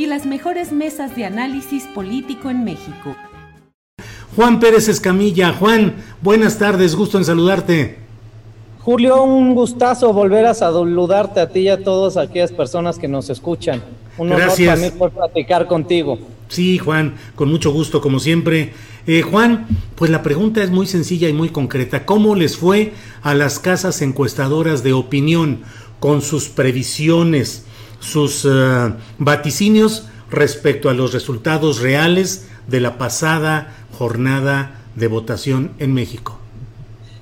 y las mejores mesas de análisis político en México. Juan Pérez Escamilla. Juan, buenas tardes, gusto en saludarte. Julio, un gustazo volver a saludarte a ti y a todas aquellas personas que nos escuchan. Un honor Gracias. también por platicar contigo. Sí, Juan, con mucho gusto, como siempre. Eh, Juan, pues la pregunta es muy sencilla y muy concreta. ¿Cómo les fue a las casas encuestadoras de opinión con sus previsiones, sus eh, vaticinios respecto a los resultados reales de la pasada jornada de votación en México?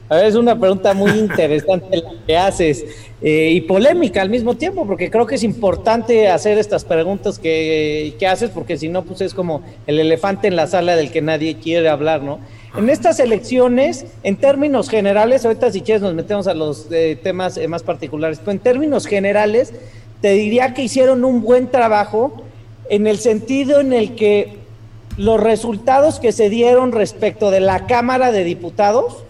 A ver, es una pregunta muy interesante la que haces eh, y polémica al mismo tiempo, porque creo que es importante hacer estas preguntas que, que haces, porque si no, pues es como el elefante en la sala del que nadie quiere hablar, ¿no? En estas elecciones, en términos generales, ahorita si quieres nos metemos a los eh, temas eh, más particulares, pero en términos generales, te diría que hicieron un buen trabajo en el sentido en el que los resultados que se dieron respecto de la Cámara de Diputados,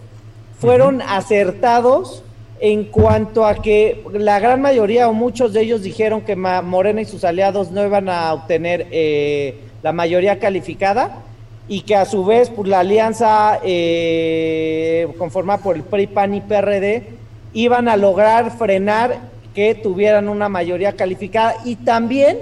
fueron acertados en cuanto a que la gran mayoría o muchos de ellos dijeron que Morena y sus aliados no iban a obtener eh, la mayoría calificada y que a su vez pues, la alianza eh, conformada por el PRI, PAN y PRD iban a lograr frenar que tuvieran una mayoría calificada y también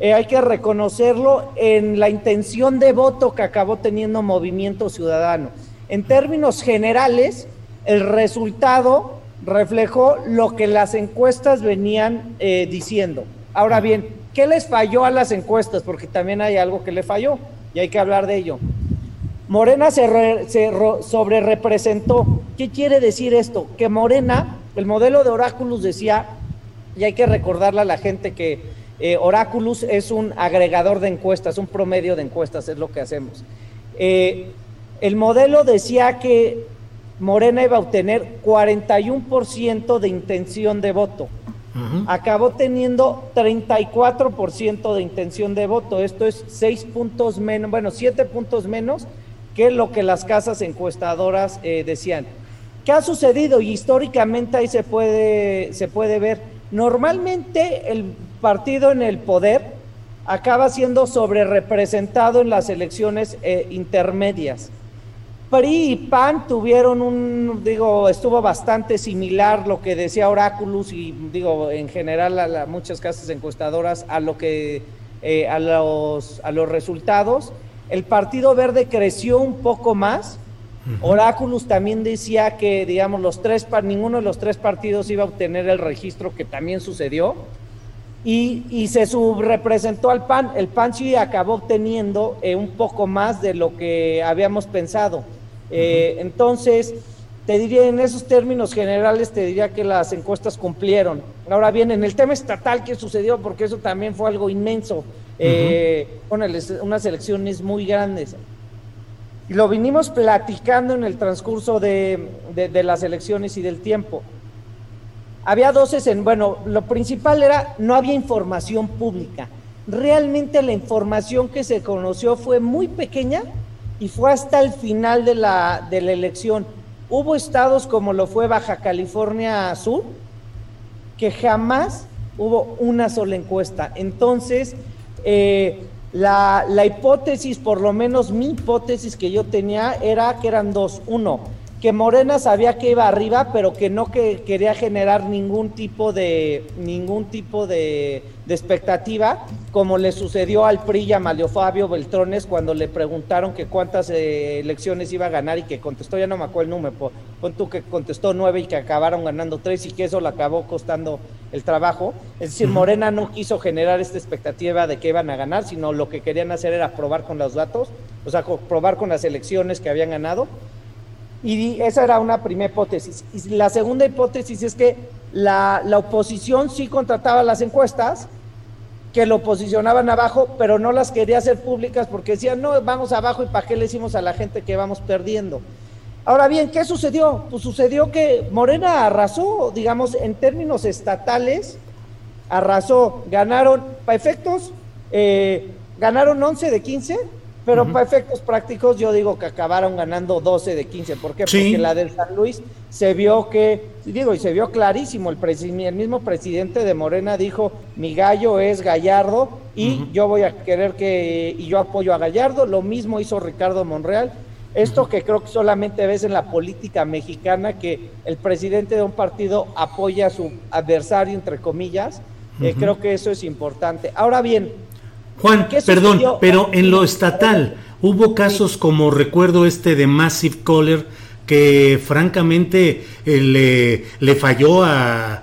eh, hay que reconocerlo en la intención de voto que acabó teniendo Movimiento Ciudadano. En términos generales, el resultado reflejó lo que las encuestas venían eh, diciendo. Ahora bien, ¿qué les falló a las encuestas? Porque también hay algo que le falló y hay que hablar de ello. Morena se, re, se sobre representó. ¿Qué quiere decir esto? Que Morena, el modelo de Oráculos decía, y hay que recordarle a la gente que eh, Oráculos es un agregador de encuestas, un promedio de encuestas, es lo que hacemos. Eh, el modelo decía que Morena iba a obtener 41% de intención de voto. Uh -huh. Acabó teniendo 34% de intención de voto. Esto es 6 puntos menos, bueno, 7 puntos menos que lo que las casas encuestadoras eh, decían. ¿Qué ha sucedido? Y históricamente ahí se puede, se puede ver. Normalmente el partido en el poder acaba siendo sobre representado en las elecciones eh, intermedias. PRI y PAN tuvieron un, digo, estuvo bastante similar lo que decía Oráculos y digo, en general a la, muchas casas encuestadoras a lo que, eh, a, los, a los resultados. El Partido Verde creció un poco más. Oráculos también decía que, digamos, los tres, ninguno de los tres partidos iba a obtener el registro que también sucedió. Y, y, se subrepresentó al PAN. El PAN sí acabó obteniendo eh, un poco más de lo que habíamos pensado. Eh, uh -huh. Entonces, te diría en esos términos generales, te diría que las encuestas cumplieron. Ahora bien, en el tema estatal, ¿qué sucedió? Porque eso también fue algo inmenso. Eh, uh -huh. unas elecciones muy grandes. Y lo vinimos platicando en el transcurso de, de, las elecciones y del tiempo había dos en bueno, lo principal era no había información pública. Realmente la información que se conoció fue muy pequeña y fue hasta el final de la, de la elección. Hubo estados como lo fue Baja California Sur, que jamás hubo una sola encuesta. Entonces, eh, la, la, hipótesis, por lo menos mi hipótesis que yo tenía, era que eran dos. Uno, que Morena sabía que iba arriba, pero que no que quería generar ningún tipo de ningún tipo de, expectativa, como le sucedió al PRI y a Malio Fabio Beltrones cuando le preguntaron que cuántas eh, elecciones iba a ganar y que contestó, ya no me acuerdo el número, pon tú que contestó nueve y que acabaron ganando tres y que eso le acabó costando el trabajo. Es decir, Morena no quiso generar esta expectativa de que iban a ganar, sino lo que querían hacer era probar con los datos, o sea, probar con las elecciones que habían ganado y esa era una primera hipótesis. Y la segunda hipótesis es que la, oposición sí contrataba las encuestas, que lo posicionaban abajo, pero no las quería hacer públicas porque decían, no, vamos abajo y para qué le decimos a la gente que vamos perdiendo. Ahora bien, ¿qué sucedió? Pues sucedió que Morena arrasó, digamos, en términos estatales, arrasó, ganaron, para efectos, eh, ganaron 11 de 15 pero para efectos prácticos yo digo que acabaron ganando 12 de 15. ¿Por qué? Porque la del San Luis se vio que, digo, y se vio clarísimo, el, el mismo presidente de Morena dijo, mi gallo es Gallardo y yo voy a querer que, y yo apoyo a Gallardo, lo mismo hizo Ricardo Monreal. Esto que creo que solamente ves en la política mexicana, que el presidente de un partido apoya a su adversario, entre comillas, eh, creo que eso es importante. Ahora bien, Juan, perdón, pero en lo estatal hubo casos como recuerdo este de Massive Caller que francamente eh, le, le, falló a,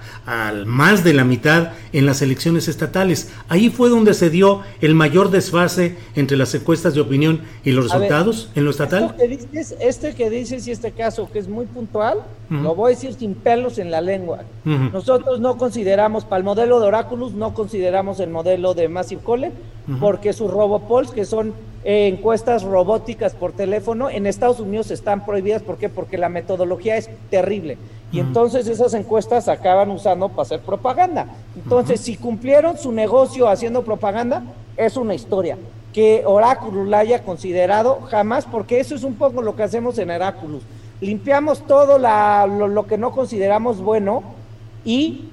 más de la mitad en las elecciones estatales. Ahí fue donde se dio el mayor desfase entre las encuestas de opinión y los resultados en lo estatal. Que dices, este que dices y este caso que es muy puntual, lo voy a decir sin pelos en la lengua. Nosotros no consideramos, para el modelo de Oráculos, no consideramos el modelo de Massive Caller, porque sus robopols, que son eh, encuestas robóticas por teléfono, en Estados Unidos están prohibidas. ¿Por qué? Porque la metodología es terrible. Y entonces esas encuestas acaban usando para hacer propaganda. Entonces, si cumplieron su negocio haciendo propaganda, es una historia. Que Oráculo la haya considerado jamás, porque eso es un poco lo que hacemos en Oráculos. Limpiamos todo lo, lo que no consideramos bueno y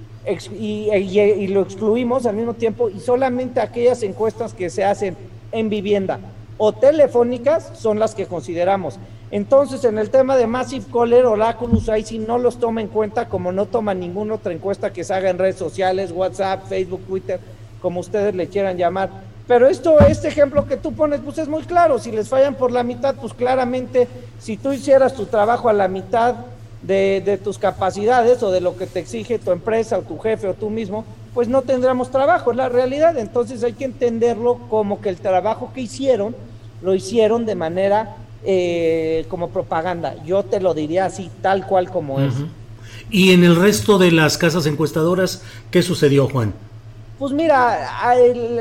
y, lo excluimos al mismo tiempo y solamente aquellas encuestas que se hacen en vivienda o telefónicas son las que consideramos. Entonces, en el tema de Massive Caller, Oráculos, ahí sí no los toma en cuenta como no toma ninguna otra encuesta que se haga en redes sociales, WhatsApp, Facebook, Twitter, como ustedes le quieran llamar. Pero esto, este ejemplo que tú pones, pues es muy claro. Si les fallan por la mitad, pues claramente, si tú hicieras tu trabajo a la mitad, de, tus capacidades o de lo que te exige tu empresa o tu jefe o tú mismo, pues no tendremos trabajo, es la realidad. Entonces hay que entenderlo como que el trabajo que hicieron, lo hicieron de manera eh, como propaganda. Yo te lo diría así, tal cual como es. Y en el resto de las casas encuestadoras, ¿qué sucedió, Juan? Pues mira,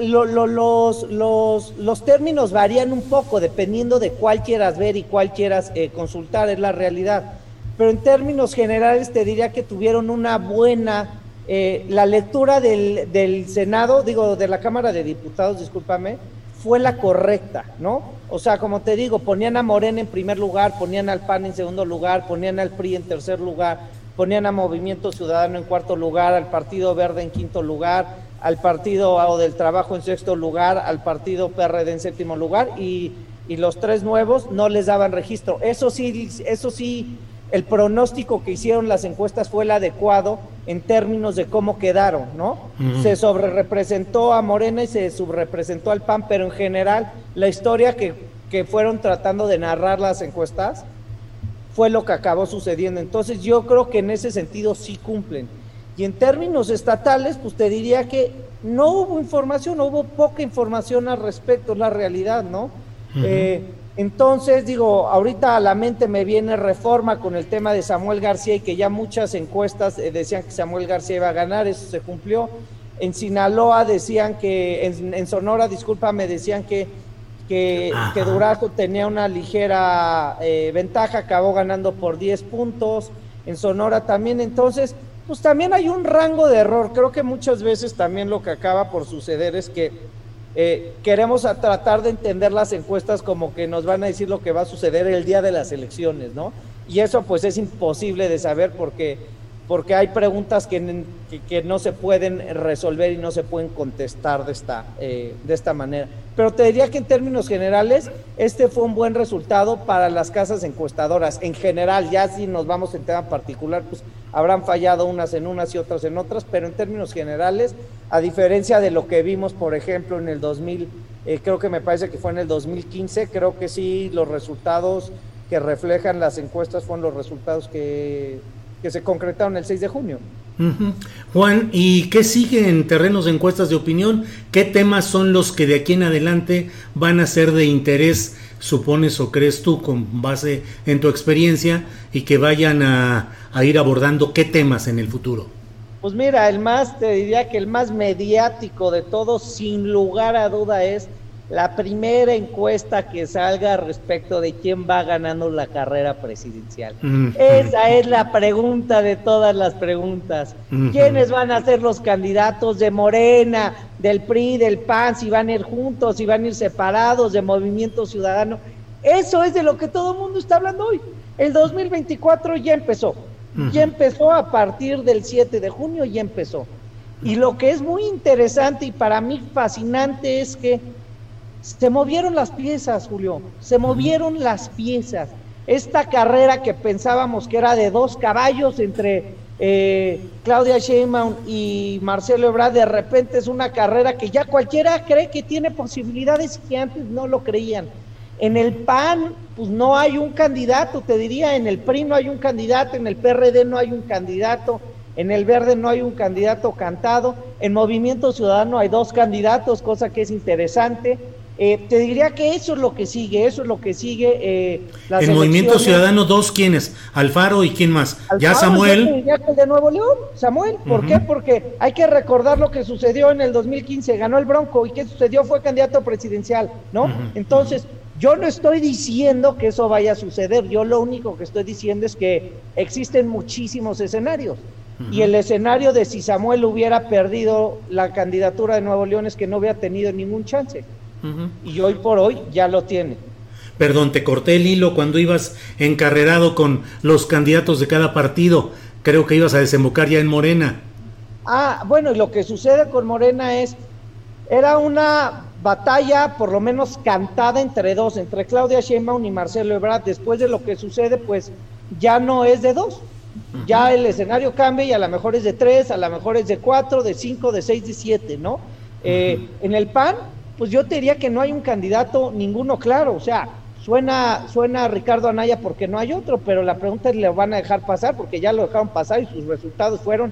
los, los, los, términos varían un poco dependiendo de cuál quieras ver y cuál quieras eh, consultar, es la realidad pero en términos generales te diría que tuvieron una buena, eh, la lectura del, del, Senado, digo, de la Cámara de Diputados, discúlpame, fue la correcta, ¿no? O sea, como te digo, ponían a Morena en primer lugar, ponían al PAN en segundo lugar, ponían al PRI en tercer lugar, ponían a Movimiento Ciudadano en cuarto lugar, al Partido Verde en quinto lugar, al Partido del Trabajo en sexto lugar, al Partido PRD en séptimo lugar y, y los tres nuevos no les daban registro. Eso sí, eso sí el pronóstico que hicieron las encuestas fue el adecuado en términos de cómo quedaron, ¿no? Se sobrerepresentó a Morena y se subrepresentó al PAN, pero en general la historia que, que fueron tratando de narrar las encuestas fue lo que acabó sucediendo. Entonces yo creo que en ese sentido sí cumplen. Y en términos estatales, pues te diría que no hubo información, hubo poca información al respecto, es la realidad, ¿no? Entonces, digo, ahorita a la mente me viene reforma con el tema de Samuel García y que ya muchas encuestas eh, decían que Samuel García iba a ganar, eso se cumplió. En Sinaloa decían que, en, Sonora, discúlpame, decían que, que, Durazo tenía una ligera eh, ventaja, acabó ganando por 10 puntos. En Sonora también, entonces, pues también hay un rango de error. Creo que muchas veces también lo que acaba por suceder es que eh, queremos tratar de entender las encuestas como que nos van a decir lo que va a suceder el día de las elecciones, ¿no? Y eso pues es imposible de saber porque porque hay preguntas que, que, no se pueden resolver y no se pueden contestar de esta, eh, de esta manera. Pero te diría que en términos generales, este fue un buen resultado para las casas encuestadoras. En general, ya si nos vamos en tema particular, pues habrán fallado unas en unas y otras en otras, pero en términos generales, a diferencia de lo que vimos, por ejemplo, en el 2000, eh, creo que me parece que fue en el 2015, creo que sí, los resultados que reflejan las encuestas fueron los resultados que que se concretaron el 6 de junio. Juan, ¿y qué sigue en terrenos de encuestas de opinión? ¿Qué temas son los que de aquí en adelante van a ser de interés, supones o crees tú, con base en tu experiencia, y que vayan a, a ir abordando qué temas en el futuro? Pues mira, el más, te diría que el más mediático de todos, sin lugar a duda, es la primera encuesta que salga respecto de quién va ganando la carrera presidencial. Esa es la pregunta de todas las preguntas. ¿Quiénes van a ser los candidatos de Morena, del PRI, del PAN, si van a ir juntos, si van a ir separados, de Movimiento Ciudadano? Eso es de lo que todo el mundo está hablando hoy. El 2024 ya empezó. Ya empezó a partir del 7 de junio, ya empezó. Y lo que es muy interesante y para mí fascinante es que se movieron las piezas, Julio, se movieron las piezas. Esta carrera que pensábamos que era de dos caballos entre eh, Claudia Sheinbaum y Marcelo Ebrard, de repente es una carrera que ya cualquiera cree que tiene posibilidades que antes no lo creían. En el PAN, pues no hay un candidato, te diría, en el PRI no hay un candidato, en el PRD no hay un candidato, en el Verde no hay un candidato cantado, en Movimiento Ciudadano hay dos candidatos, cosa que es interesante. Eh, te diría que eso es lo que sigue, eso es lo que sigue. Eh, el Movimiento Ciudadano, dos quiénes, Alfaro y quién más. ya Samuel. Ya el de Nuevo León, Samuel. ¿Por qué? Porque hay que recordar lo que sucedió en el 2015, ganó el Bronco y qué sucedió fue candidato presidencial, ¿no? Entonces, yo no estoy diciendo que eso vaya a suceder, yo lo único que estoy diciendo es que existen muchísimos escenarios. Y el escenario de si Samuel hubiera perdido la candidatura de Nuevo León es que no hubiera tenido ningún chance y hoy por hoy ya lo tiene. Perdón, te corté el hilo cuando ibas encarrerado con los candidatos de cada partido. Creo que ibas a desembocar ya en Morena. Ah, bueno, y lo que sucede con Morena es, era una batalla por lo menos cantada entre dos, entre Claudia Sheinbaum y Marcelo Ebrard. Después de lo que sucede, pues ya no es de dos. Ya el escenario cambia y a lo mejor es de tres, a lo mejor es de cuatro, de cinco, de seis, de siete, ¿no? Eh, en el PAN pues yo te diría que no hay un candidato ninguno claro, o sea, suena, suena a Ricardo Anaya porque no hay otro, pero la pregunta es, ¿le van a dejar pasar? Porque ya lo dejaron pasar y sus resultados fueron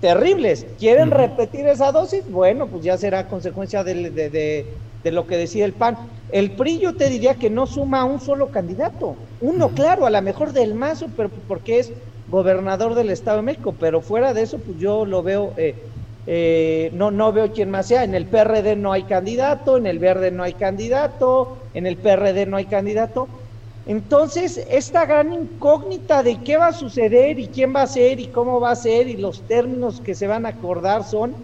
terribles. ¿Quieren repetir esa dosis? Bueno, pues ya será consecuencia de, de, lo que decía el PAN. El PRI yo te diría que no suma un solo candidato, uno claro, a lo mejor del Mazo, pero porque es gobernador del Estado de México, pero fuera de eso, pues yo lo veo eh, eh, no, no veo quién más sea. En el PRD no hay candidato, en el Verde no hay candidato, en el PRD no hay candidato. Entonces, esta gran incógnita de qué va a suceder y quién va a ser y cómo va a ser y los términos que se van a acordar son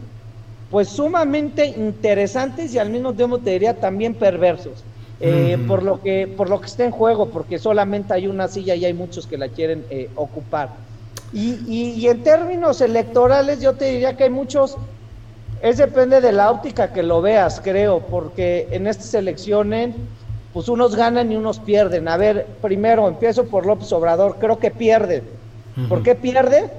pues sumamente interesantes y al mismo tiempo te diría también perversos. Eh, por lo que por lo que está en juego, porque solamente hay una silla y hay muchos que la quieren eh, ocupar. Y, en términos electorales yo te diría que hay muchos, es depende de la óptica que lo veas, creo, porque en estas elecciones, pues unos ganan y unos pierden. A ver, primero empiezo por López Obrador, creo que pierde. ¿Por qué pierde?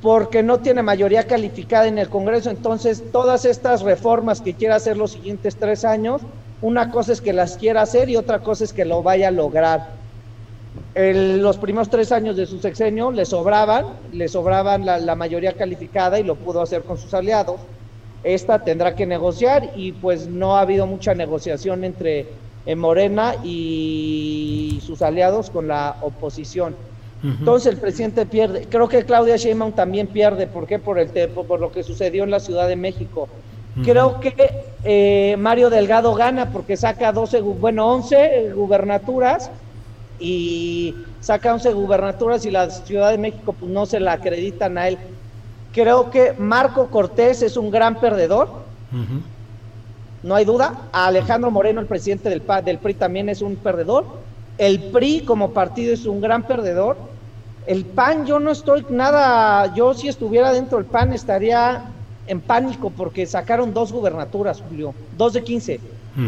Porque no tiene mayoría calificada en el Congreso, entonces todas estas reformas que quiera hacer los siguientes tres años, una cosa es que las quiera hacer y otra cosa es que lo vaya a lograr los primeros tres años de su sexenio le sobraban, le sobraban la, mayoría calificada y lo pudo hacer con sus aliados. Esta tendrá que negociar y pues no ha habido mucha negociación entre eh, Morena y sus aliados con la oposición. Entonces el presidente pierde. Creo que Claudia Sheinbaum también pierde. ¿Por qué? Por, el por lo que sucedió en la Ciudad de México. Creo que eh, Mario Delgado gana porque saca 12, bueno, 11 gubernaturas y saca 11 gubernaturas y la Ciudad de México pues no se la acreditan a él. Creo que Marco Cortés es un gran perdedor, no hay duda. Alejandro Moreno, el presidente del, del PRI, también es un perdedor. El PRI como partido es un gran perdedor. El PAN, yo no estoy nada, yo si estuviera dentro del PAN estaría en pánico porque sacaron dos gubernaturas, Julio, dos de quince.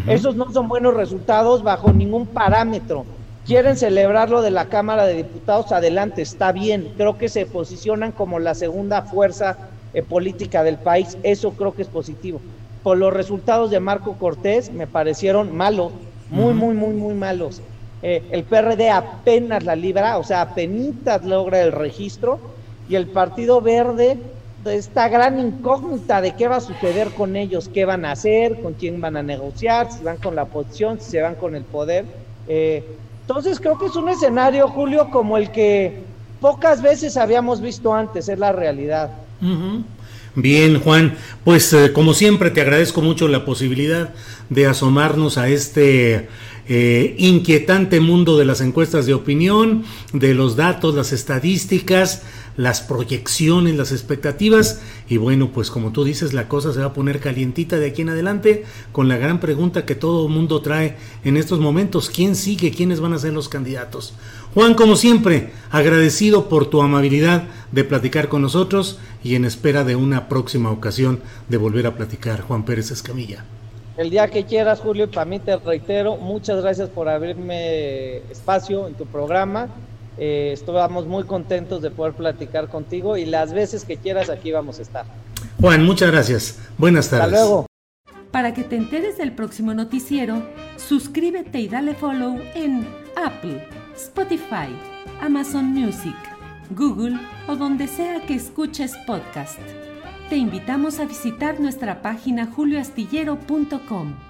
Esos no son buenos resultados bajo ningún parámetro. Quieren celebrarlo de la Cámara de Diputados, adelante, está bien. Creo que se posicionan como la segunda fuerza eh, política del país, eso creo que es positivo. Por los resultados de Marco Cortés me parecieron malos, muy, muy, muy, muy malos. Eh, el PRD apenas la libra, o sea, apenas logra el registro, y el Partido Verde, esta gran incógnita de qué va a suceder con ellos, qué van a hacer, con quién van a negociar, si van con la oposición, si se van con el poder. Eh, entonces creo que es un escenario, Julio, como el que pocas veces habíamos visto antes, es la realidad. Bien, Juan, pues eh, como siempre te agradezco mucho la posibilidad de asomarnos a este eh, inquietante mundo de las encuestas de opinión, de los datos, las estadísticas, las proyecciones, las expectativas. Y bueno, pues como tú dices, la cosa se va a poner calientita de aquí en adelante con la gran pregunta que todo el mundo trae en estos momentos. ¿Quién sigue? ¿Quiénes van a ser los candidatos? Juan, como siempre, agradecido por tu amabilidad de platicar con nosotros y en espera de una próxima ocasión de volver a platicar. Juan Pérez Escamilla. El día que quieras, Julio, para mí te reitero, muchas gracias por abrirme espacio en tu programa eh, estamos muy contentos de poder platicar contigo y las veces que quieras aquí vamos a estar. Juan, muchas gracias. Buenas tardes. Hasta luego. Para que te enteres del próximo noticiero, suscríbete y dale follow en Apple, Spotify, Amazon Music, Google o donde sea que escuches podcast. Te invitamos a visitar nuestra página julioastillero.com.